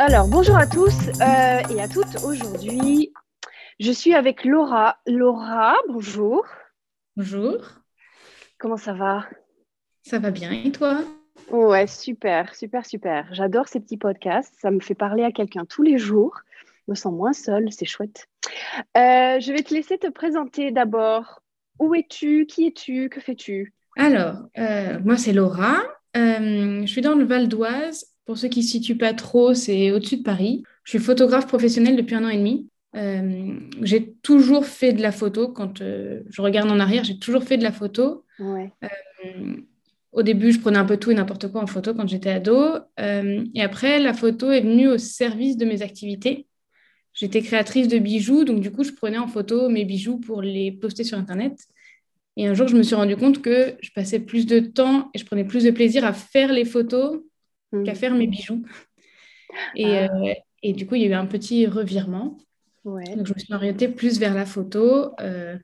Alors, bonjour à tous euh, et à toutes. Aujourd'hui, je suis avec Laura. Laura, bonjour. Bonjour. Comment ça va? Ça va bien et toi? Ouais, super, super, super. J'adore ces petits podcasts. Ça me fait parler à quelqu'un tous les jours. Je me sens moins seule, c'est chouette. Euh, je vais te laisser te présenter d'abord. Où es-tu? Qui es-tu? Que fais-tu? Alors, euh, moi c'est Laura. je suis dans le Val d'Oise pour ceux qui ne se situent pas trop, c'est au-dessus de Paris. Je suis photographe professionnelle depuis un an et demi. Euh, j'ai toujours fait de la photo. Quand euh, je regarde en arrière, j'ai toujours fait de la photo. Ouais. Euh, au début, je prenais un peu tout et n'importe quoi en photo quand j'étais ado. et après, la photo est venue au service de mes activités. J'étais créatrice de bijoux, donc du coup, je prenais en photo mes bijoux pour les poster sur Internet. Et un jour, je me suis rendu compte que je passais plus de temps et je prenais plus de plaisir à faire les photos qu'à mm. faire mes bijoux. Et, ah. euh, et, du coup, il y a eu un petit revirement. Donc, je me suis orientée plus vers la photo. Euh,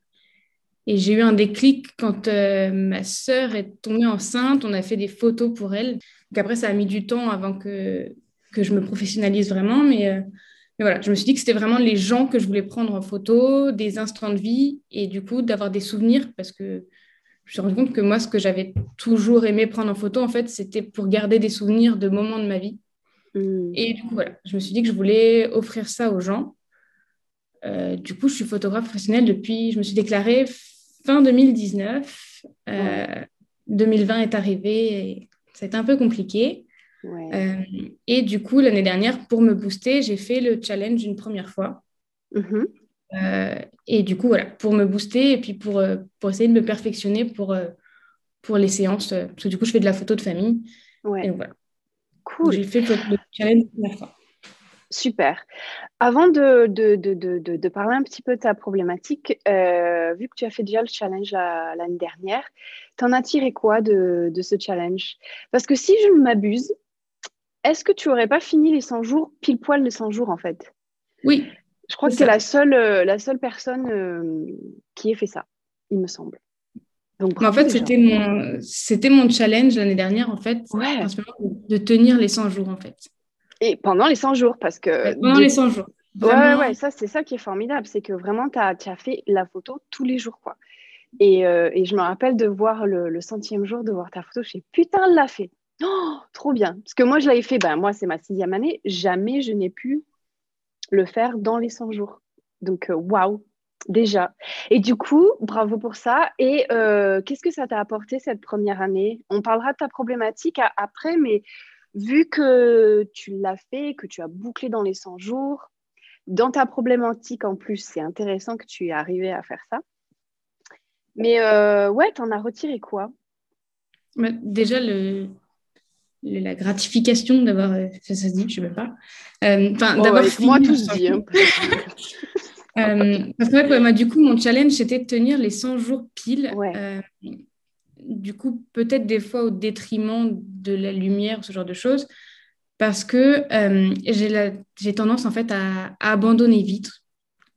et j'ai eu un déclic quand euh, ma sœur est tombée enceinte. On a fait des photos pour elle. Donc après, ça a mis du temps avant que, que je me professionnalise vraiment. Mais, mais voilà, je me suis dit que c'était vraiment les gens que je voulais prendre en photo, des instants de vie et du coup d'avoir des souvenirs parce que je me suis rendu compte que moi, ce que j'avais toujours aimé prendre en photo, en fait, c'était pour garder des souvenirs de moments de ma vie. Hmm. Et du coup, voilà, je me suis dit que je voulais offrir ça aux gens. Euh, du coup, je suis photographe professionnelle depuis, je me suis déclarée fin 2019. 2020 euh, est arrivé et ça a été un peu compliqué. Euh, et du coup, l'année dernière, pour me booster, j'ai fait le challenge une première fois. Mm-hmm. Euh, et du coup, voilà, pour me booster et puis pour, euh, pour essayer de me perfectionner pour, euh, pour les séances. parce que du coup, je fais de la photo de famille. Ouais. Et voilà. Cool. J'ai fait le, challenge la fois. Super. Avant de, de, de, de, parler un petit peu de ta problématique, vu que tu as fait déjà le challenge l'année dernière, t'en as tiré quoi de, ce challenge? Parce que si je ne m'abuse, est-ce que tu n'aurais pas fini les 100 jours, pile poil les 100 jours en fait? Oui, je crois que c'est la seule, euh, la seule personne euh, qui ait fait ça, il me semble. Donc, en fait, c'était mon, c'était mon challenge l'année dernière, en fait, de tenir les 100 jours, en fait. Et pendant les 100 jours, parce que... Pendant les 100 jours. Ouais, ouais, ça, c'est ça qui est formidable, c'est que vraiment, tu as, as, fait la photo tous les jours, quoi. Et, euh, et je me rappelle de voir le, le, centième jour, de voir ta photo, je suis putain, elle l'a fait. Oh, trop bien. Parce que moi, je l'avais fait, ben, moi, c'est ma sixième année, jamais je n'ai pu le faire dans les 100 jours. Donc, euh, waouh, déjà. Et du coup, bravo pour ça. Et euh, qu'est-ce que ça t'a apporté cette première année? On parlera de ta problématique après, mais vu que tu l'as fait, que tu as bouclé dans les 100 jours, dans ta problématique en plus, c'est intéressant que tu es arrivé à faire ça. Mais euh, ouais, t'en as retiré quoi? Déjà, le, la gratification d'avoir, euh, ça, se dit, je ne sais pas, euh, enfin d'avoir moi tout se dit. Hein. Euh, parce que du coup, mon challenge, c'était de tenir les 100 jours pile. du coup, peut-être des fois au détriment de la lumière, ce genre de choses, parce que j'ai tendance en fait à, abandonner vite.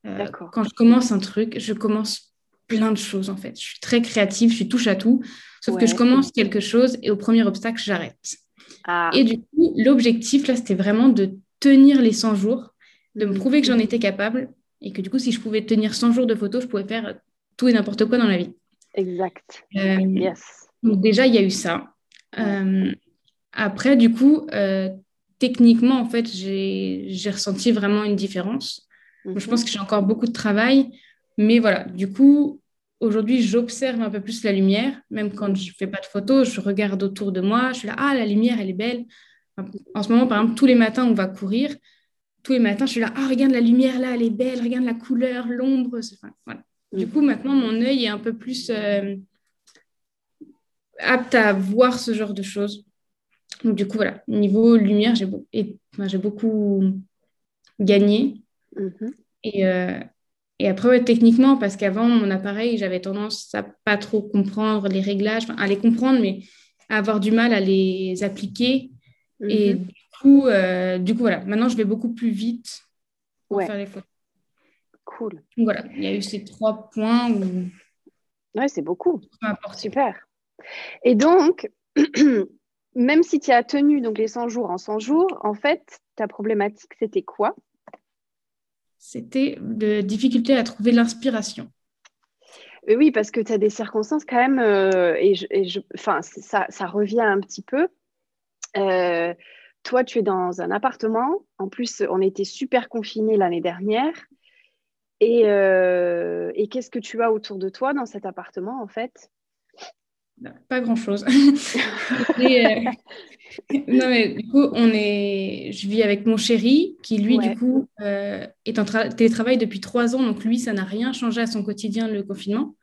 quand je commence un truc, je commence plein de choses en fait. Je suis très créative, je suis touche à tout, sauf que je commence quelque chose et au premier obstacle, j'arrête. Ah. Et du coup, l'objectif, là, c'était vraiment de tenir les 100 jours, de me prouver que j'en étais capable et que du coup, si je pouvais tenir 100 jours de photos, je pouvais faire tout et n'importe quoi dans la vie. Exact. Euh, yes. Donc déjà, il y a eu ça. après, du coup, techniquement, en fait, j'ai ressenti vraiment une différence. Je mhm. pense que j'ai encore beaucoup de travail, mais voilà, du coup, aujourd'hui, j'observe un peu plus la lumière, même quand je ne fais pas de photos, je regarde autour de moi, je suis là, ah, la lumière, elle est belle. En ce moment, par exemple, tous les matins, on va courir. Tous les matins, je suis là, ah, regarde la lumière là, elle est belle, regarde la couleur, l'ombre. voilà. Du mhm. coup, maintenant, mon œil est un peu plus euh, apte à voir ce genre de choses. Donc, du coup, voilà, niveau lumière, j'ai beaucoup gagné. Mhm. Et, euh, et après, techniquement, parce qu'avant, mon appareil, j'avais tendance à pas trop comprendre les réglages, à les comprendre, mais à avoir du mal à les appliquer. Et mhm. du coup, euh, du coup, voilà, maintenant, je vais beaucoup plus vite pour faire les photos. Cool. Donc, voilà, il y a eu ces trois points où... Ouais, c'est beaucoup. Super. Et donc, même si tu as tenu donc, les 100 jours en 100 jours, en fait, ta problématique, c'était quoi? C'était de difficulté à trouver l'inspiration. Euh, oui, parce que tu as des circonstances quand même, euh, et, je, ça, revient un petit peu. Euh, toi, tu es dans un appartement. En plus, on était super confinés l'année dernière. Et qu'est-ce que tu as autour de toi dans cet appartement, en fait? Pas grand chose. Euh, non, mais du coup, on est... je vis avec mon chéri qui, lui, du coup, euh, est en télétravail depuis trois ans. Donc, lui, ça n'a rien changé à son quotidien, le confinement.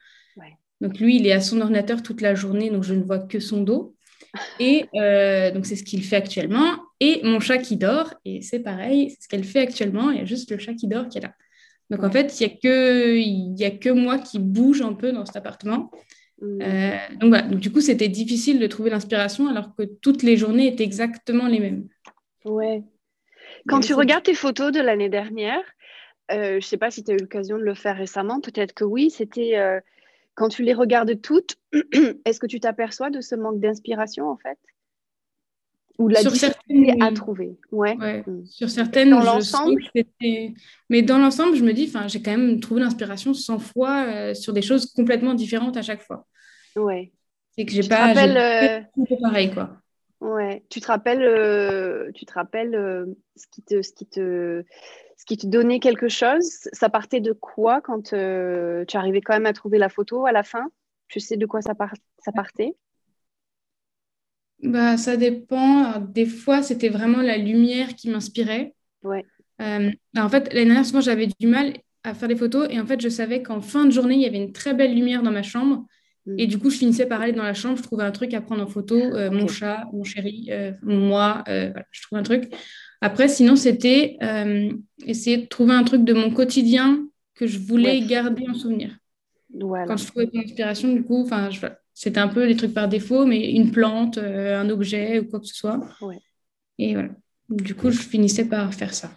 Donc, lui, il est à son ordinateur toute la journée, donc je ne vois que son dos. Et euh, donc, c'est ce qu'il fait actuellement. Et mon chat qui dort, et c'est pareil, c'est ce qu'elle fait actuellement. Il y a juste le chat qui dort qui est là. Donc, en fait, il n'y a, que... Il y a que moi qui bouge un peu dans cet appartement. Mm. Euh, donc voilà, du coup, c'était difficile de trouver l'inspiration alors que toutes les journées étaient exactement les mêmes. Ouais. Quand tu regardes tes photos de l'année dernière, euh, je ne sais pas si tu as eu l'occasion de le faire récemment, peut-être que oui, c'était euh, quand tu les regardes toutes, est-ce que tu t'aperçois de ce manque d'inspiration en fait? Ou la sur difficulté certaines... à trouver. Ouais. Mm. Sur certaines, dans l'ensemble, mais dans l'ensemble, je me dis, j'ai quand même trouvé l'inspiration 100 fois euh, sur des choses complètement différentes à chaque fois. Ouais. C'est que j'ai pas, rappelles, euh... pareil quoi. Ouais. Tu te rappelles, euh, tu te rappelles euh, ce qui te, ce qui te, ce qui te donnait quelque chose? Ça partait de quoi quand tu arrivais quand même à trouver la photo à la fin? Tu sais de quoi ça, ça partait? Bah, Ça dépend. des fois, c'était vraiment la lumière qui m'inspirait. Ouais. Euh, en fait, l'année dernière, souvent, j'avais du mal à faire des photos. Et en fait, je savais qu'en fin de journée, il y avait une très belle lumière dans ma chambre. Mm. Et du coup, je finissais par aller dans la chambre, je trouvais un truc à prendre en photo, euh, mon chat, mon chéri, euh, moi, je trouvais un truc. Après, sinon, c'était essayer de trouver un truc de mon quotidien que je voulais garder en souvenir. Quand je trouvais une inspiration, du coup, enfin, je, c'était un peu des trucs par défaut, mais une plante, euh, un objet ou quoi que ce soit. Et voilà. Du coup, je finissais par faire ça.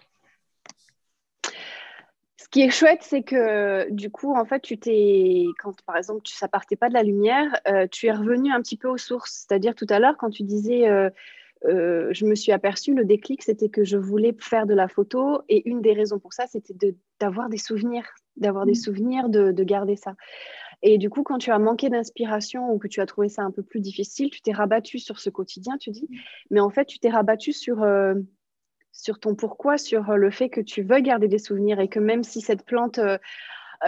Ce qui est chouette, c'est que du coup, en fait, tu t'es, quand par exemple, tu, ça partait pas de la lumière, euh, tu es revenu un petit peu aux sources. C'est-à-dire tout à l'heure, quand tu disais, euh, je me suis aperçue, le déclic, c'était que je voulais faire de la photo, et une des raisons pour ça, c'était d'avoir des souvenirs, d'avoir des mmh. souvenirs, de, de garder ça. Et du coup, quand tu as manqué d'inspiration ou que tu as trouvé ça un peu plus difficile, tu t'es rabattu sur ce quotidien, tu dis. Mais en fait, tu t'es rabattu sur, euh, sur ton pourquoi, sur euh, le fait que tu veux garder des souvenirs et que même si cette plante, euh,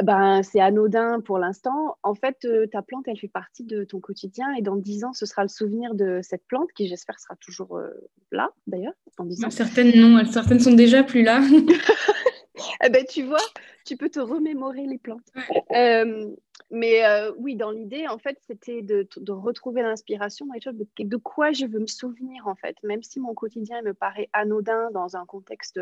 ben, c'est anodin pour l'instant, en fait, ta plante, elle fait partie de ton quotidien et dans dix ans, ce sera le souvenir de cette plante qui, j'espère, sera toujours là, d'ailleurs, Certaines, non, certaines sont déjà plus là. eh ben, tu vois, tu peux te remémorer les plantes. Euh, mais euh, oui, dans l'idée, en fait, c'était de, retrouver l'inspiration de, de, quoi je veux me souvenir, en fait. Même si mon quotidien me paraît anodin dans un contexte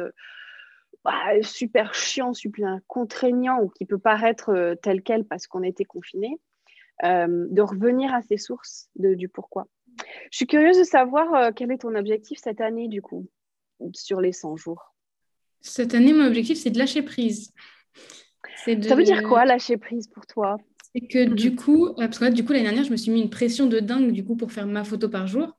bah, super chiant, super contraignant ou qui peut paraître euh, tel quel parce qu'on était confiné, de revenir à ces sources du pourquoi. Je suis curieuse de savoir quel est ton objectif cette année, du coup, sur les 100 jours? Cette année, mon objectif, c'est de lâcher prise. Ça veut dire quoi, lâcher prise pour toi? C'est que du coup, euh, parce que du coup, l'année dernière, je me suis mis une pression de dingue du coup pour faire ma photo par jour.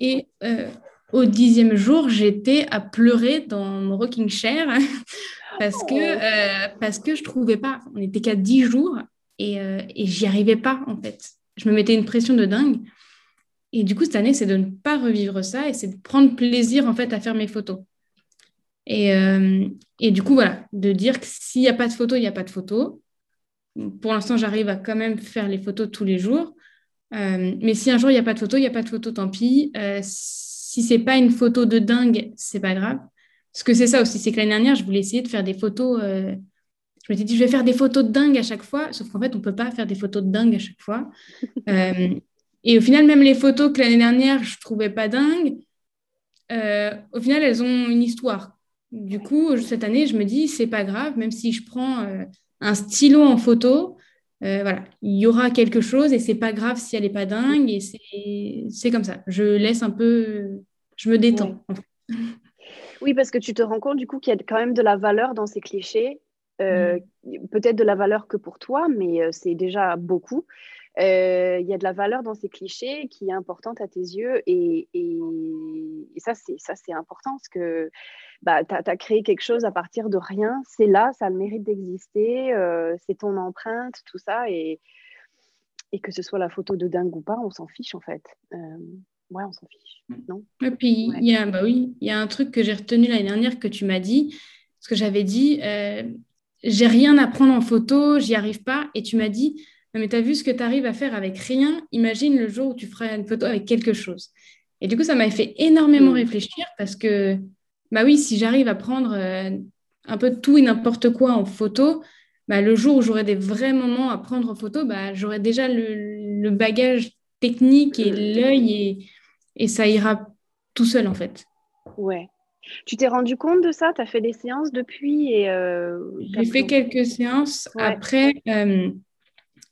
Et euh, au dixième jour, j'étais à pleurer dans mon rocking chair parce, que, oh. euh, parce que je trouvais pas. On n'était qu'à dix jours et, et j'y arrivais pas en fait. Je me mettais une pression de dingue. Et du coup, cette année, c'est de ne pas revivre ça et c'est de prendre plaisir en fait à faire mes photos. Et, euh, et du coup, voilà, de dire que s'il n'y a pas de photo, il n'y a pas de photo. Pour l'instant, j'arrive à quand même faire les photos tous les jours. Euh, mais si un jour il n'y a pas de photo, il n'y a pas de photo, tant pis. Euh, si c'est pas une photo de dingue, c'est pas grave. Parce que c'est ça aussi, c'est que l'année dernière, je voulais essayer de faire des photos. je me suis dit, je vais faire des photos de dingue à chaque fois, sauf qu'en fait, on ne peut pas faire des photos de dingue à chaque fois. et au final, même les photos que l'année dernière, je ne trouvais pas dingues, au final, elles ont une histoire. Du coup, cette année, je me dis, c'est pas grave, même si je prends euh, un stylo en photo, euh, voilà, il y aura quelque chose et c'est pas grave si elle n'est pas dingue et c'est comme ça. Je laisse un peu, je me détends. Oui, parce que tu te rends compte du coup qu'il y a quand même de la valeur dans ces clichés. Euh. Peut-être de la valeur que pour toi, mais c'est déjà beaucoup. Il y a de la valeur dans ces clichés qui est importante à tes yeux et, et, et ça, c'est important parce que bah, tu as, créé quelque chose à partir de rien, c'est là, ça a le mérite d'exister, euh, c'est ton empreinte, tout ça, et, et que ce soit la photo de dingue ou pas, on s'en fiche en fait. Euh, ouais, on s'en fiche, non? Et puis, il y, a, bah oui, y a un truc que j'ai retenu l'année dernière que tu m'as dit, parce que j'avais dit, euh, j'ai rien à prendre en photo, j'y arrive pas, et tu m'as dit, mais tu as vu ce que tu arrives à faire avec rien, imagine le jour où tu feras une photo avec quelque chose. Et du coup, ça m'a fait énormément mm. réfléchir parce que bah oui, si j'arrive à prendre euh, un peu tout et n'importe quoi en photo, bah, le jour où j'aurai des vrais moments à prendre en photo, bah, j'aurai déjà le, bagage technique et l'œil et, et, ça ira tout seul en fait. Ouais. Tu t'es rendu compte de ça? Tu as fait des séances depuis et euh, J'ai fait quelques séances. Après, euh,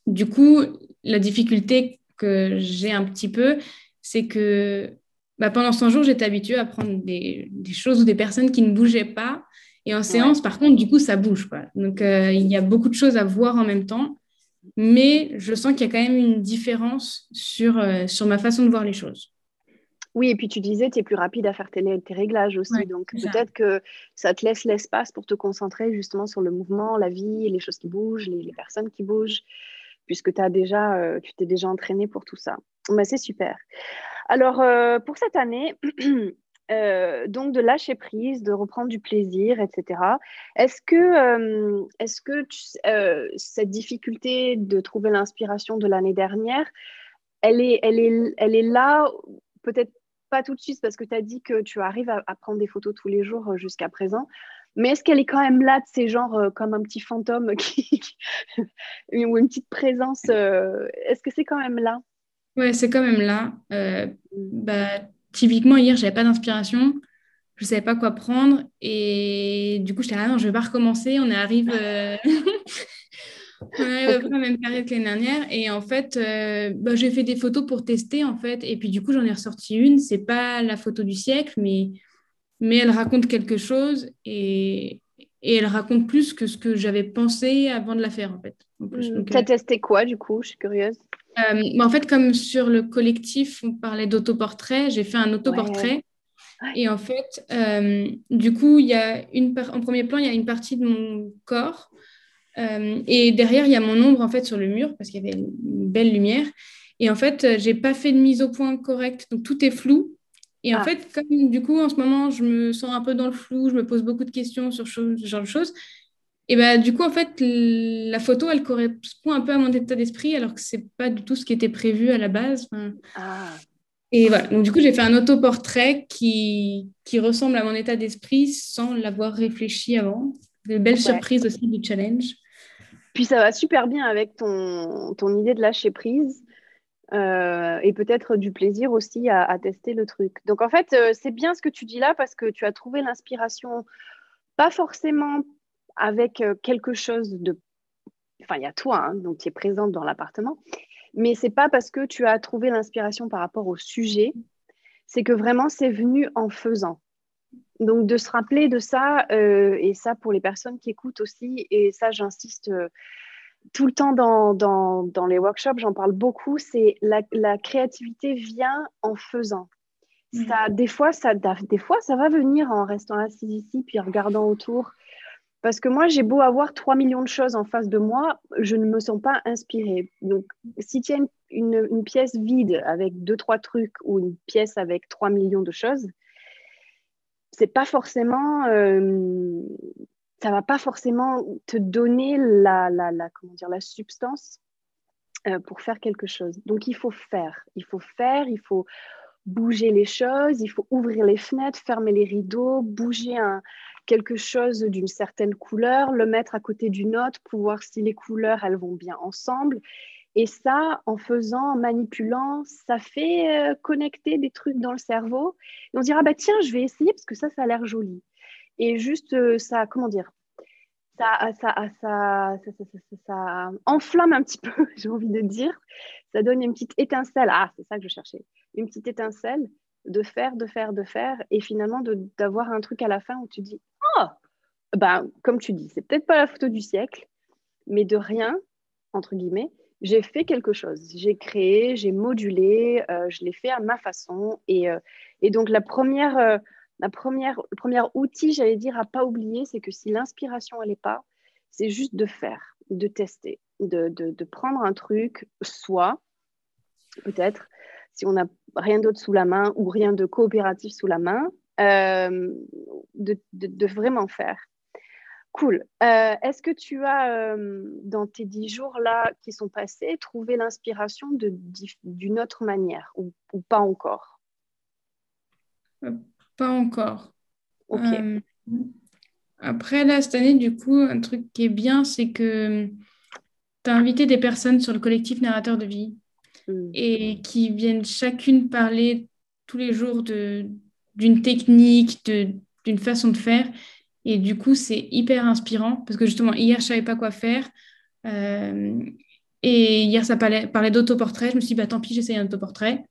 du coup, la difficulté que j'ai un petit peu, c'est que bah, pendant 100 jours, j'étais habituée à prendre des, choses ou des personnes qui ne bougeaient pas. Et en séance, par contre, du coup, ça bouge. Quoi. Donc, euh, il y a beaucoup de choses à voir en même temps. Mais je sens qu'il y a quand même une différence sur, euh, sur ma façon de voir les choses. Oui, et puis tu disais, tu es plus rapide à faire tes, tes réglages aussi. donc, peut-être que ça te laisse l'espace pour te concentrer justement sur le mouvement, la vie, les choses qui bougent, les, personnes qui bougent, puisque as déjà, euh, tu t'es déjà entraîné pour tout ça. Mais c'est super. Alors, euh, pour cette année, euh, donc de lâcher prise, de reprendre du plaisir, etc. Est-ce que, euh, est-ce que cette difficulté de trouver l'inspiration de l'année dernière, elle est, elle est, elle est là, peut-être pas tout de suite parce que tu as dit que tu arrives à, prendre des photos tous les jours jusqu'à présent, mais est-ce qu'elle est quand même là de ces genres comme un petit fantôme qui... ou une petite présence Est-ce que c'est quand même là? Ouais, c'est quand même là. Euh, bah, typiquement, hier, j'avais pas d'inspiration. Je ne savais pas quoi prendre. Et du coup, j'étais ah non, je vais pas recommencer. On arrive, euh... on arrive à la même période que l'année dernière. Et en fait, euh, bah, j'ai fait des photos pour tester, en fait. Et puis, du coup, j'en ai ressorti une. C'est pas la photo du siècle, mais, mais elle raconte quelque chose. Et, et elle raconte plus que ce que j'avais pensé avant de la faire, en fait. Tu as testé quoi, du coup? Je suis curieuse. Euh, en fait, comme sur le collectif, on parlait d'autoportrait, j'ai fait un autoportrait. Et en fait, euh, du coup, il y a une en premier plan, il y a une partie de mon corps. Euh, et derrière, il y a mon ombre en fait sur le mur parce qu'il y avait une belle lumière. Et en fait, j'ai pas fait de mise au point correcte, donc tout est flou. Et en ah. fait, comme du coup, en ce moment, je me sens un peu dans le flou, je me pose beaucoup de questions sur ce genre de choses. Et bah, du coup, en fait, la photo, elle correspond un peu à mon état d'esprit, alors que c'est pas du tout ce qui était prévu à la base. Ah. Et voilà, donc du coup, j'ai fait un autoportrait qui, qui ressemble à mon état d'esprit sans l'avoir réfléchi avant. De belles surprises aussi du challenge. Puis ça va super bien avec ton, ton idée de lâcher prise. Euh, et peut-être du plaisir aussi à, tester le truc. Donc en fait, euh, c'est bien ce que tu dis là parce que tu as trouvé l'inspiration, pas forcément avec euh, quelque chose de... Enfin, il y a toi, hein, donc tu es présente dans l'appartement, mais c'est pas parce que tu as trouvé l'inspiration par rapport au sujet, c'est que vraiment c'est venu en faisant. Donc de se rappeler de ça, euh, et ça pour les personnes qui écoutent aussi, et ça j'insiste euh, tout le temps dans, dans, dans les workshops, j'en parle beaucoup, c'est la, la, créativité vient en faisant. Mmh. Ça, des, fois, ça, des fois, ça va venir en restant assis ici, puis en regardant autour, parce que moi, j'ai beau avoir 3 millions de choses en face de moi, je ne me sens pas inspirée. Donc, si tu as une pièce vide avec deux, trois trucs ou une pièce avec trois millions de choses, c'est pas forcément, euh, ça va pas forcément te donner la, la, la comment dire, la substance euh, pour faire quelque chose. Donc il faut faire, il faut faire, il faut bouger les choses, il faut ouvrir les fenêtres, fermer les rideaux, bouger un, quelque chose d'une certaine couleur, le mettre à côté d'une autre pour voir si les couleurs, elles vont bien ensemble. Et ça, en faisant, en manipulant, ça fait euh, connecter des trucs dans le cerveau. Et on dira, bah tiens, je vais essayer parce que ça, ça a l'air joli. Et juste, euh, ça, comment dire, ça, ça, ça, ça, enflamme un petit peu, j'ai envie de dire. Ça donne une petite étincelle. Ah, c'est ça que je cherchais. Une petite étincelle de faire, de faire, de faire. Et finalement, d'avoir un truc à la fin où tu dis, oh, ben, comme tu dis, c'est peut-être pas la photo du siècle, mais de rien, entre guillemets, j'ai fait quelque chose. J'ai créé, j'ai modulé, euh, je l'ai fait à ma façon. Et, euh, donc, la première, euh, la première, le premier outil, j'allais dire, à pas oublier, c'est que si l'inspiration, elle pas, c'est juste de faire, de tester, de prendre un truc, soit, peut-être, si on n'a rien d'autre sous la main ou rien de coopératif sous la main, de, de, vraiment faire. Cool. Euh, est-ce que tu as, euh, dans tes dix jours-là qui sont passés, trouvé l'inspiration d'une autre manière ou, pas encore? Euh, Pas encore. Ok. après, là, cette année, du coup, un truc qui est bien, c'est que tu as invité des personnes sur le collectif Narrateur de vie hmm. et qui viennent chacune parler tous les jours d'une technique, d'une façon de faire et du coup, c'est hyper inspirant parce que justement, hier, je ne savais pas quoi faire. Euh, et hier, ça parlait, parlait d'autoportrait. Je me suis dit, bah, tant pis, j'essaye un autoportrait.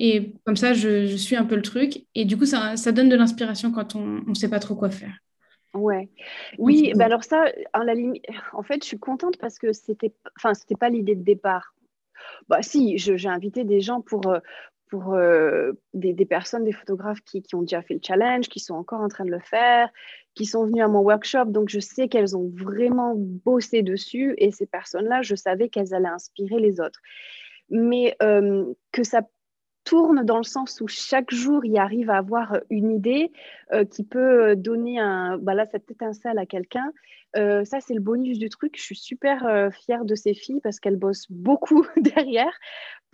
Et comme ça, je, suis un peu le truc. Et du coup, ça, ça donne de l'inspiration quand on ne sait pas trop quoi faire. Ouais. Oui, bah alors ça, en, la en fait, je suis contente parce que c'était, enfin, c'était pas l'idée de départ. Bah si, j'ai invité des gens pour, euh, pour euh, des, personnes, des photographes qui, ont déjà fait le challenge, qui sont encore en train de le faire, qui sont venus à mon workshop. Donc, je sais qu'elles ont vraiment bossé dessus et ces personnes-là, je savais qu'elles allaient inspirer les autres. Mais euh, que ça tourne dans le sens où chaque jour, il arrive à avoir une idée euh, qui peut donner un, bah là, cette étincelle à quelqu'un. ça, c'est le bonus du truc. Je suis super fière de ces filles parce qu'elles bossent beaucoup derrière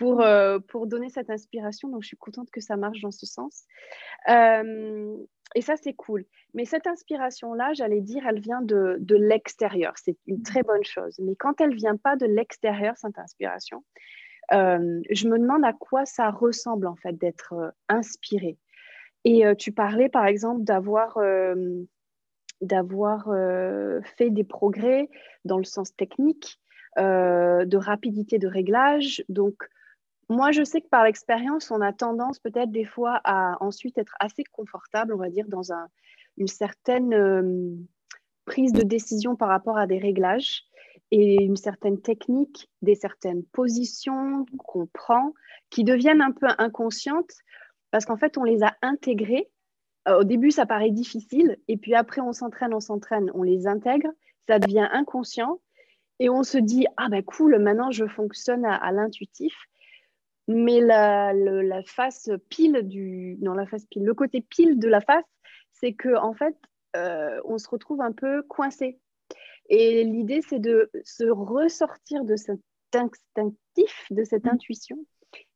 pour, euh, pour donner cette inspiration. Donc, je suis contente que ça marche dans ce sens. Euh, et ça, c'est cool. Mais cette inspiration-là, j'allais dire, elle vient de, de l'extérieur. C'est une très bonne chose. Mais quand elle ne vient pas de l'extérieur, cette inspiration, euh, je me demande à quoi ça ressemble, en fait, d'être inspiré. Et tu parlais, par exemple, d'avoir d'avoir fait des progrès dans le sens technique, de rapidité de réglage. Donc, moi, je sais que par l'expérience, on a tendance peut-être des fois à ensuite être assez confortable, on va dire, dans une certaine euh, prise de décision par rapport à des réglages et une certaine technique, des certaines positions qu'on prend qui deviennent un peu inconscientes parce qu'en fait, on les a intégrées. Euh, au début, ça paraît difficile et puis après, on s'entraîne, on s'entraîne, on les intègre, ça devient inconscient et on se dit, ah ben cool, maintenant je fonctionne à l'intuitif. Mais la, face pile du. Non, la face pile. Le côté pile de la face, c'est que en fait, euh, on se retrouve un peu coincé. Et l'idée, c'est de se ressortir de cet instinctif, de cette intuition,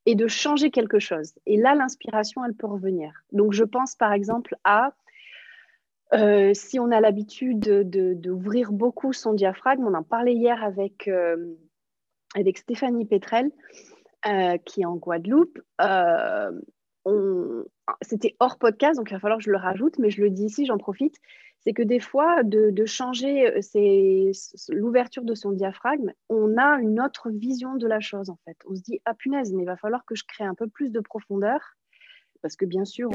et de changer quelque chose. Et là, l'inspiration, elle peut revenir. Donc, je pense par exemple à euh, si on a l'habitude d'ouvrir de, beaucoup son diaphragme, on en parlait hier avec, euh, avec Stéphanie Petrel. Euh, qui est en Guadeloupe. C'était hors podcast, donc il va falloir que je le rajoute, mais je le dis ici, j'en profite. C'est que des fois, de, changer euh, l'ouverture de son diaphragme, on a une autre vision de la chose en fait. On se dit, ah punaise, mais il va falloir que je crée un peu plus de profondeur, parce que bien sûr,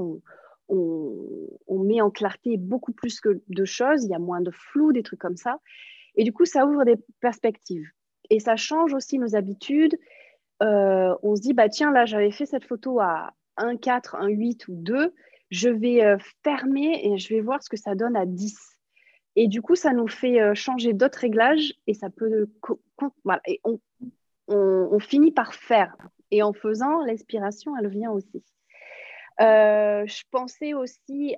on, met en clarté beaucoup plus que de choses, il y a moins de flou, des trucs comme ça. Et du coup, ça ouvre des perspectives. Et ça change aussi nos habitudes euh, on se dit, bah tiens, là, j'avais fait cette photo à 1, 4, 1, 8 ou 2, je vais euh, fermer et je vais voir ce que ça donne à 10. Et du coup, ça nous fait euh, changer d'autres réglages et ça peut. Voilà, et on, finit par faire. Et en faisant, l'inspiration, elle vient aussi. Euh, je pensais aussi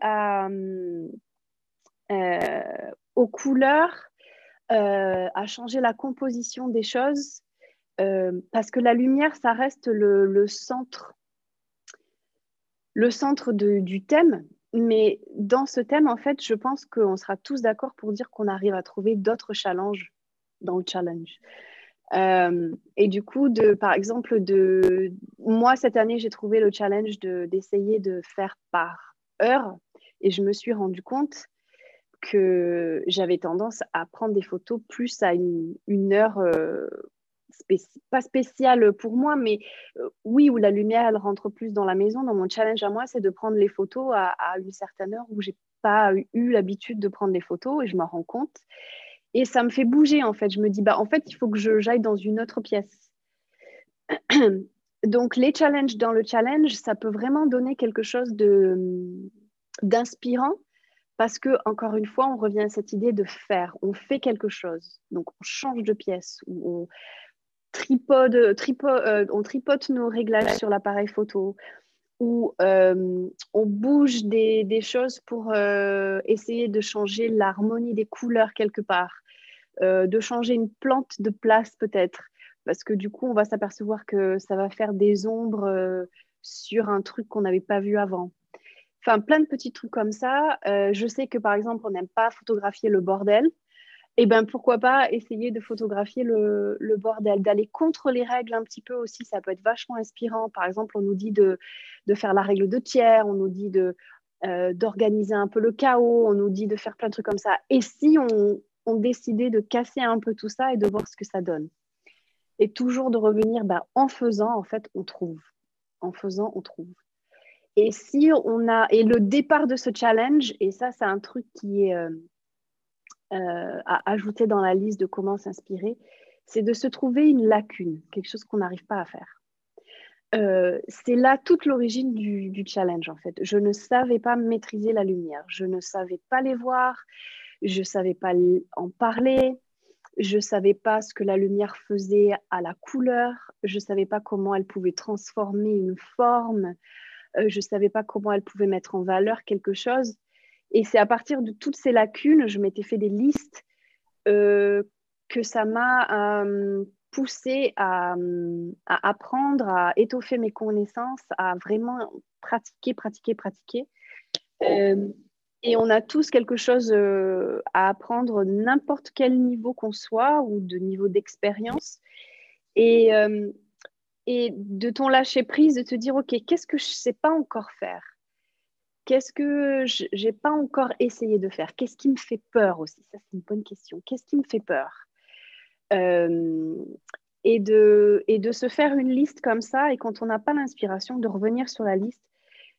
aux couleurs, à changer la composition des choses, parce que la lumière, ça reste le, centre, le centre du thème. Mais dans ce thème, en fait, je pense qu'on sera tous d'accord pour dire qu'on arrive à trouver d'autres challenges dans le challenge. Euh, et du coup, par exemple, de, moi, cette année, j'ai trouvé le challenge d'essayer de, faire par heure. Et je me suis rendu compte que j'avais tendance à prendre des photos plus à une, heure, euh, pas spéciale pour moi, mais euh, oui, où la lumière, elle rentre plus dans la maison. Dans mon challenge à moi, c'est de prendre les photos à, une certaine heure où j'ai pas eu l'habitude de prendre des photos et je m'en rends compte. Et ça me fait bouger, en fait. Je me dis, bah, en fait, il faut que j'aille dans une autre pièce. Donc, les challenges dans le challenge, ça peut vraiment donner quelque chose d'inspirant parce que, encore une fois, on revient à cette idée de faire. On fait quelque chose. Donc, on change de pièce ou on tripode, euh, on tripote nos réglages sur l'appareil photo ou euh, on bouge des, des choses pour euh, essayer de changer l'harmonie des couleurs quelque part. Euh, de changer une plante de place peut-être, parce que du coup, on va s'apercevoir que ça va faire des ombres euh, sur un truc qu'on n'avait pas vu avant. Enfin, plein de petits trucs comme ça. Euh, je sais que par exemple, on n'aime pas photographier le bordel. Et eh ben pourquoi pas essayer de photographier le, bordel, d'aller contre les règles un petit peu aussi, ça peut être vachement inspirant. Par exemple, on nous dit de, de faire la règle de tiers, on nous dit de, d'organiser un peu le chaos, on nous dit de faire plein de trucs comme ça. Et si on, ont décidé de casser un peu tout ça et de voir ce que ça donne? Et toujours de revenir bah, en faisant, en fait, on trouve. En faisant, on trouve. Et si on a et le départ de ce challenge, et ça, c'est un truc qui est euh, euh, à ajouter dans la liste de comment s'inspirer, c'est de se trouver une lacune, quelque chose qu'on n'arrive pas à faire. Euh, c'est là toute l'origine du, challenge en fait. Je ne savais pas maîtriser la lumière, je ne savais pas les voir, je ne savais pas en parler, je ne savais pas ce que la lumière faisait à la couleur, je ne savais pas comment elle pouvait transformer une forme, euh, je ne savais pas comment elle pouvait mettre en valeur quelque chose. Et c'est à partir de toutes ces lacunes, je m'étais fait des listes euh, que ça m'a euh, poussé à, apprendre, à étoffer mes connaissances, à vraiment pratiquer, pratiquer, pratiquer. Et on a tous quelque chose euh, à apprendre, n'importe quel niveau qu'on soit ou de niveau d'expérience. Euh, et de ton lâcher prise, de te dire, OK, qu'est-ce que je ne sais pas encore faire? Qu'est-ce que je n'ai pas encore essayé de faire? Qu'est-ce qui me fait peur aussi? Ça, c'est une bonne question. Qu'est-ce qui me fait peur? Euh, et, de, et de se faire une liste comme ça, et quand on n'a pas l'inspiration, de revenir sur la liste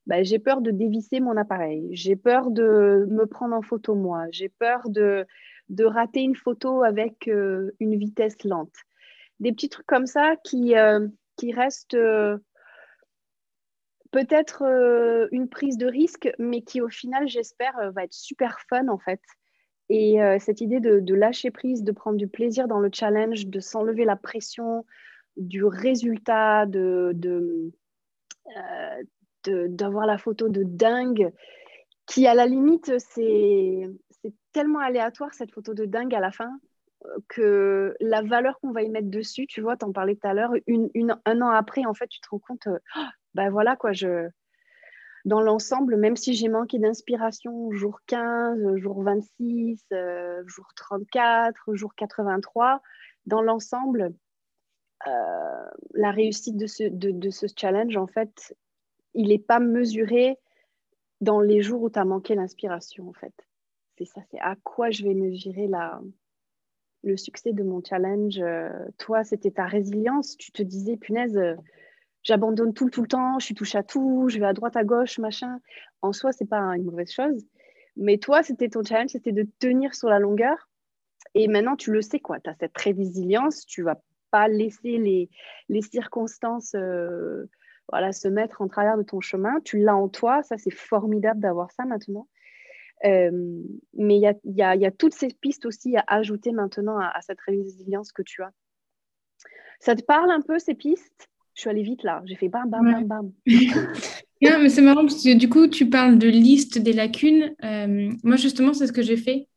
bah, j'ai peur de dévisser mon appareil, j'ai peur de me prendre en photo moi, j'ai peur de, de rater une photo avec euh, une vitesse lente. Des petits trucs comme ça qui, euh, qui restent euh, peut-être une prise de risque, mais qui au final, j'espère, va être super fun en fait. Et cette idée de, lâcher prise, de prendre du plaisir dans le challenge, de s'enlever la pression du résultat, de, d'avoir la photo de dingue, qui à la limite, c'est tellement aléatoire cette photo de dingue à la fin que la valeur qu'on va y mettre dessus, tu vois, t'en parlais tout à l'heure, un an après, en fait, tu te rends compte, ben voilà quoi, je, dans l'ensemble, même si j'ai manqué d'inspiration jour 15, jour 26, euh, jour 34, jour 83, dans l'ensemble, euh, la réussite de ce, de, ce challenge, en fait, il n'est pas mesuré dans les jours où tu as manqué l'inspiration, en fait. C'est ça, c'est à quoi je vais mesurer la, le succès de mon challenge. Euh, toi, c'était ta résilience. Tu te disais, punaise, j'abandonne tout, le temps, je suis touche à tout, je vais à droite, à gauche, machin. En soi, c'est pas une mauvaise chose. Mais toi, c'était ton challenge, c'était de tenir sur la longueur. Et maintenant, tu le sais, quoi. Tu as cette résilience, tu vas pas laisser les, circonstances. Euh, se mettre en travers de ton chemin. Tu l'as en toi, ça c'est formidable d'avoir ça maintenant. Euh, mais il y a, toutes ces pistes aussi à ajouter maintenant à, cette résilience que tu as. Ça te parle un peu ces pistes? Je suis allée vite là, j'ai fait bam, bam, bam, bam. non, mais c'est marrant parce que du coup, tu parles de liste des lacunes. Euh, moi, justement, c'est ce que j'ai fait.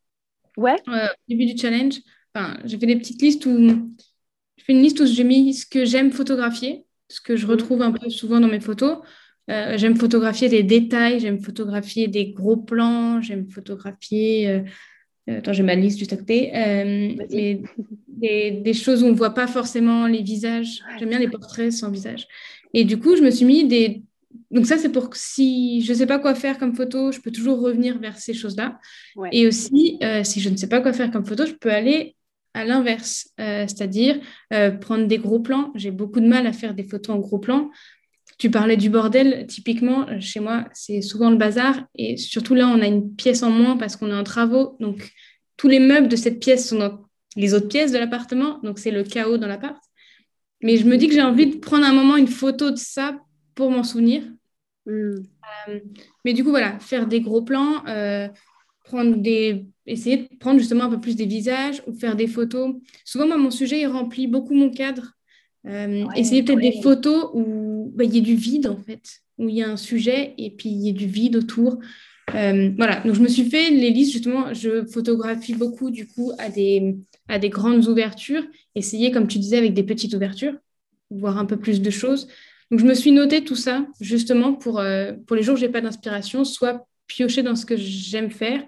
Ouais. Euh, au début du challenge, enfin, j'ai fait des petites listes où je fais une liste où j'ai mis ce que j'aime photographier, ce que je mhm. retrouve un peu souvent dans mes photos. Euh, j'aime photographier des détails, j'aime photographier des gros plans, j'aime photographier attends, j'ai ma liste juste à côté. Euh, des, choses où on ne voit pas forcément les visages. J'aime bien les portraits sans visage. Et du coup, je me suis mis des. Donc, ça, c'est pour que si je ne sais pas quoi faire comme photo, je peux toujours revenir vers ces choses-là. Et aussi, euh, si je ne sais pas quoi faire comme photo, je peux aller à l'inverse, c'est-à-dire prendre des gros plans. J'ai beaucoup de mal à faire des photos en gros plans. Tu parlais du bordel, typiquement, euh, chez moi, c'est souvent le bazar. Et surtout là, on a une pièce en moins parce qu'on est en travaux. Donc, tous les meubles de cette pièce sont dans les autres pièces de l'appartement. Donc, c'est le chaos dans l'appart. Mais je me dis que j'ai envie de prendre un moment une photo de ça pour m'en souvenir. Hmm. Euh, mais du coup, voilà, faire des gros plans, euh, prendre des... essayer de prendre justement un peu plus des visages ou faire des photos. Souvent, moi, mon sujet, il remplit beaucoup mon cadre. Essayer peut-être des photos où bah, il y ait du vide, en fait, où il y a un sujet et puis il y a du vide autour. Euh, voilà, donc je me suis fait les listes, justement, je photographie beaucoup, du coup, à des, à des grandes ouvertures, essayer, comme tu disais, avec des petites ouvertures, voir un peu plus de choses. Donc, je me suis noté tout ça, justement, pour, euh, pour les jours où je n'ai pas d'inspiration, soit piocher dans ce que j'aime faire,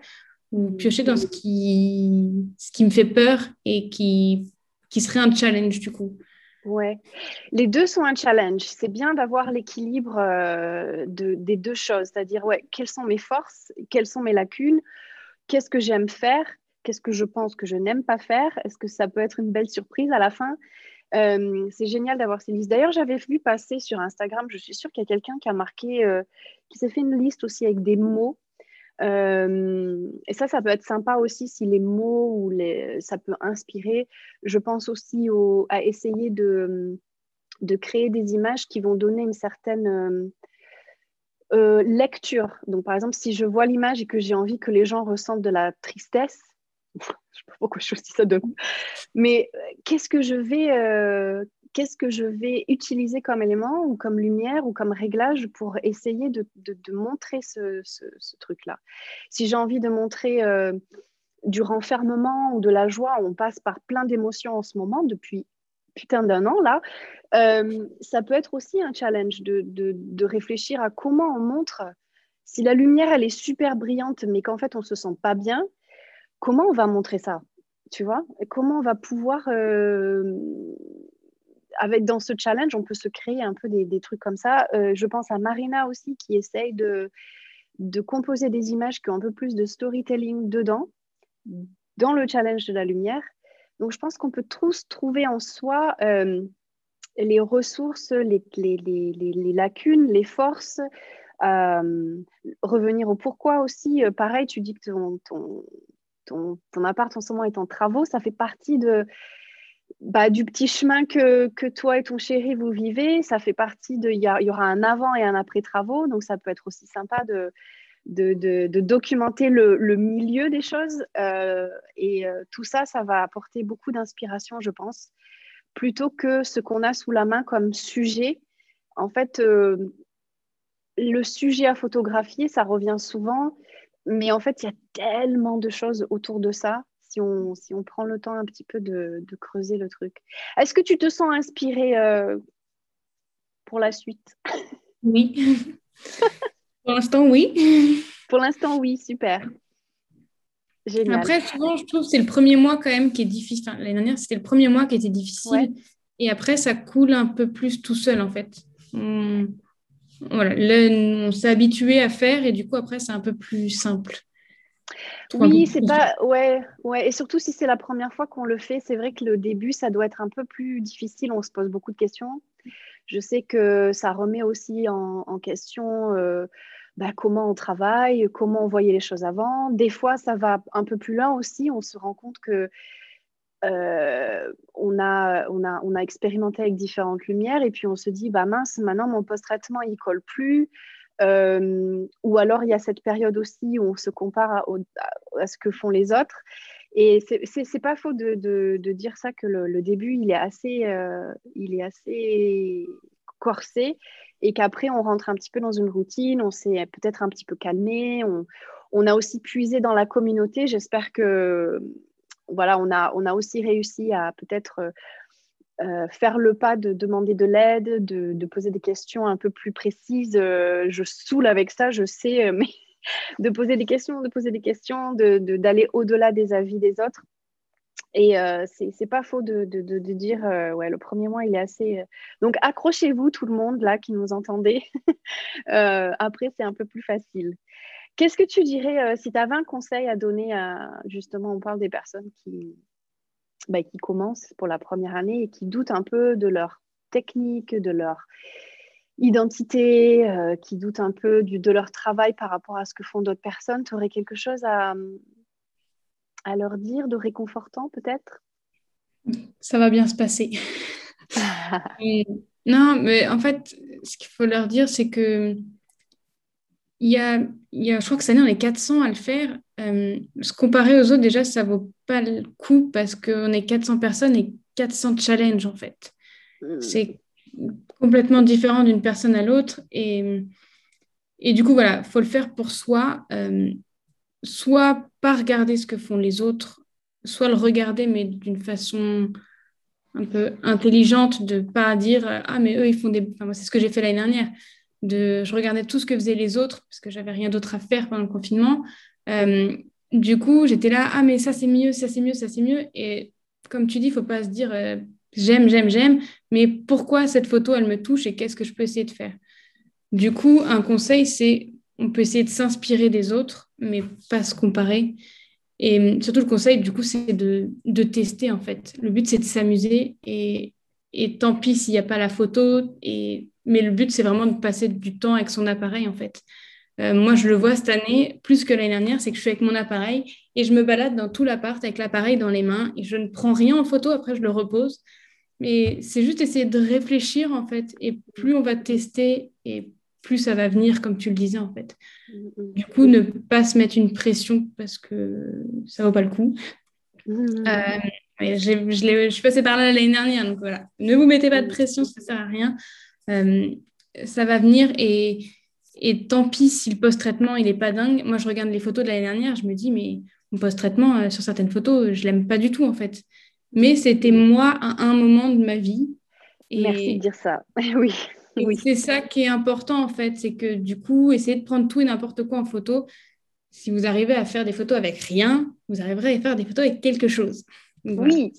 ou piocher dans ce qui, ce qui me fait peur et qui, qui serait un challenge, du coup. Ouais, les deux sont un challenge. C'est bien d'avoir l'équilibre euh, de, des deux choses, c'est-à-dire ouais, quelles sont mes forces, quelles sont mes lacunes, qu'est-ce que j'aime faire, qu'est-ce que je pense que je n'aime pas faire, est-ce que ça peut être une belle surprise à la fin. Euh, c'est génial d'avoir ces listes. D'ailleurs, j'avais vu passer sur Instagram, je suis sûre qu'il y a quelqu'un qui a marqué, euh, qui s'est fait une liste aussi avec des mots euh, et ça, ça peut être sympa aussi si les mots ou les, ça peut inspirer. Je pense aussi au, à essayer de, de créer des images qui vont donner une certaine euh, euh, lecture. Donc, par exemple, si je vois l'image et que j'ai envie que les gens ressentent de la tristesse, je ne sais pas pourquoi je choisis ça de mais qu'est-ce que je vais, qu'est-ce que je vais utiliser comme élément ou comme lumière ou comme réglage pour essayer de, montrer ce, truc-là? Si j'ai envie de montrer euh, du renfermement ou de la joie, on passe par plein d'émotions en ce moment depuis putain d'un an là, euh, ça peut être aussi un challenge de, réfléchir à comment on montre, si la lumière elle est super brillante mais qu'en fait on se sent pas bien, comment on va montrer ça? Tu vois? Comment on va pouvoir euh, avec, dans ce challenge, on peut se créer un peu des, trucs comme ça. Euh, je pense à Marina aussi qui essaye de, composer des images qui ont un peu plus de storytelling dedans, dans le challenge de la lumière. Donc, je pense qu'on peut tous trouver en soi euh, les ressources, les, lacunes, les forces, euh, revenir au pourquoi aussi. pareil, tu dis que ton, ton, ton, ton appart en ce moment est en travaux, ça fait partie de, bah, du petit chemin que, toi et ton chéri vous vivez, ça fait partie de. Il y, aura un avant et un après travaux, donc ça peut être aussi sympa de, documenter le, le, milieu des choses. Euh, et euh, tout ça, ça va apporter beaucoup d'inspiration, je pense, plutôt que ce qu'on a sous la main comme sujet. En fait, euh, le sujet à photographier, ça revient souvent, mais en fait, il y a tellement de choses autour de ça si on, si on prend le temps un petit peu de, creuser le truc. Est-ce que tu te sens inspirée euh, pour la suite? Oui. pour l'instant, oui. Pour l'instant, oui, super. Génial. Après, souvent, je trouve que c'est le premier mois quand même qui est difficile. L'année dernière, c'était le premier mois qui était difficile. Et après, ça coule un peu plus tout seul, en fait. Voilà, on s'est habitué à faire et du coup, après, c'est un peu plus simple. Oui, c'est pas. Ouais, ouais. Et surtout si c'est la première fois qu'on le fait, c'est vrai que le début, ça doit être un peu plus difficile. On se pose beaucoup de questions. Je sais que ça remet aussi en, question euh, bah, comment on travaille, comment on voyait les choses avant. Des fois, ça va un peu plus loin aussi. On se rend compte que euh, on, a, on, a, on a expérimenté avec différentes lumières et puis on se dit, bah mince, maintenant mon post-traitement, il colle plus. Euh, ou alors, il y a cette période aussi où on se compare à, ce que font les autres. Et c'est pas faux de, dire ça que le, début, il est assez, euh, il est assez corsé et qu'après, on rentre un petit peu dans une routine, on s'est peut-être un petit peu calmé, on, on, a aussi puisé dans la communauté. J'espère que voilà, on a, on a aussi réussi à peut-être euh, faire le pas de demander de l'aide, de, de, poser des questions un peu plus précises. je saoule avec ça, je sais, mais de poser des questions, de poser des questions, d'aller de, au-delà des avis des autres. Et euh, c'est pas faux de, de dire, euh, ouais, le premier mois, il est assez... Euh, donc, accrochez-vous, tout le monde, là, qui nous entendez. après, c'est un peu plus facile. Qu'est-ce que tu dirais, si tu avais un conseil à donner à, justement, on parle des personnes qui, bah, qui commencent pour la première année et qui doutent un peu de leur technique, de leur identité, euh, qui doutent un peu du, de leur travail par rapport à ce que font d'autres personnes, tu aurais quelque chose à, à leur dire de réconfortant peut-être? Ça va bien se passer. non, mais en fait, ce qu'il faut leur dire, c'est que il y a, il y a, je crois que cette année, on est 400 à le faire. Euh, se comparer aux autres, déjà, ça vaut pas le coup parce qu'on est 400 personnes et 400 challenges, en fait. Hmm. C'est complètement différent d'une personne à l'autre. Et, et du coup, voilà, faut le faire pour soi. Euh, soit pas regarder ce que font les autres, soit le regarder, mais d'une façon un peu intelligente, de pas dire ah mais eux ils font des, enfin, moi c'est ce que j'ai fait l'année dernière, de je regardais tout ce que faisaient les autres parce que j'avais rien d'autre à faire pendant le confinement. Euh, du coup j'étais là ah mais ça c'est mieux, ça c'est mieux, ça c'est mieux et comme tu dis, il faut pas se dire euh, j'aime, j'aime, j'aime, mais pourquoi cette photo, elle me touche et qu'est-ce que je peux essayer de faire? Du coup, un conseil, c'est on peut essayer de s'inspirer des autres, mais pas se comparer. Et surtout, le conseil, du coup, c'est de, de, tester, en fait. Le but, c'est de s'amuser et, tant pis s'il n'y a pas la photo. Mais le but, c'est vraiment de passer du temps avec son appareil, en fait. Euh, moi, je le vois cette année, plus que l'année dernière, c'est que je suis avec mon appareil et je me balade dans tout l'appart avec l'appareil dans les mains et je ne prends rien en photo, après je le repose. Mais c'est juste essayer de réfléchir, en fait. Et plus on va tester et plus ça va venir, comme tu le disais, en fait. Du coup, ne pas se mettre une pression parce que ça vaut pas le coup. Euh, je, suis passée par là l'année dernière, donc voilà. Ne vous mettez pas de pression, ça sert à rien. Euh, ça va venir et, et tant pis si le post-traitement, il est pas dingue. Moi, je regarde les photos de l'année dernière, je me dis, mais mon post-traitement, euh, sur certaines photos, je l'aime pas du tout, en fait mais c'était moi à un moment de ma vie. Et, Merci de dire ça. oui. oui. C'est ça qui est important en fait, c'est que du coup, essayez de prendre tout et n'importe quoi en photo. Si vous arrivez à faire des photos avec rien, vous arriverez à faire des photos avec quelque chose. Oui.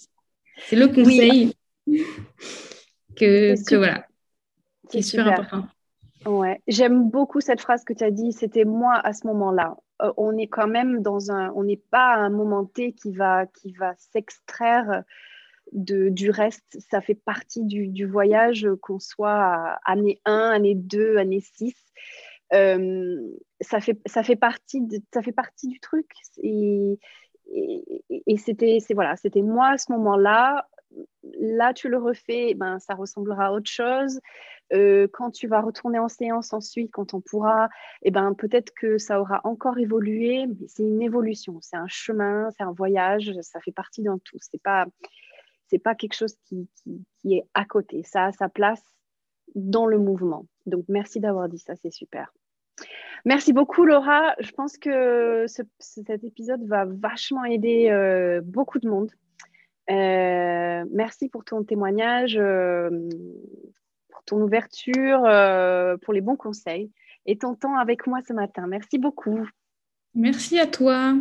C'est le conseil que, que, voilà, qui est super, important. Ouais, j'aime beaucoup cette phrase que tu as dit. C'était moi à ce moment-là. Euh, on est quand même dans un, on n'est pas à un moment T qui va, qui va s'extraire de, du reste. Ça fait partie du, du voyage, qu'on soit année 1, année 2, année 6. Euh, ça, fait, ça, fait partie de, ça fait partie du truc. Et, et, et c'était voilà, moi à ce moment-là. Là, tu le refais, ben, ça ressemblera à autre chose. Euh, quand tu vas retourner en séance ensuite, quand on pourra, eh ben, peut-être que ça aura encore évolué, mais c'est une évolution, c'est un chemin, c'est un voyage, ça fait partie d'un tout. C'est pas, c'est pas quelque chose qui, qui, est à côté. Ça a sa place dans le mouvement. Donc, merci d'avoir dit ça, c'est super. Merci beaucoup, Laura. Je pense que cet épisode va vachement aider euh, beaucoup de monde. Euh, merci pour ton témoignage ton ouverture, euh, pour les bons conseils et ton temps avec moi ce matin. Merci beaucoup. Merci à toi.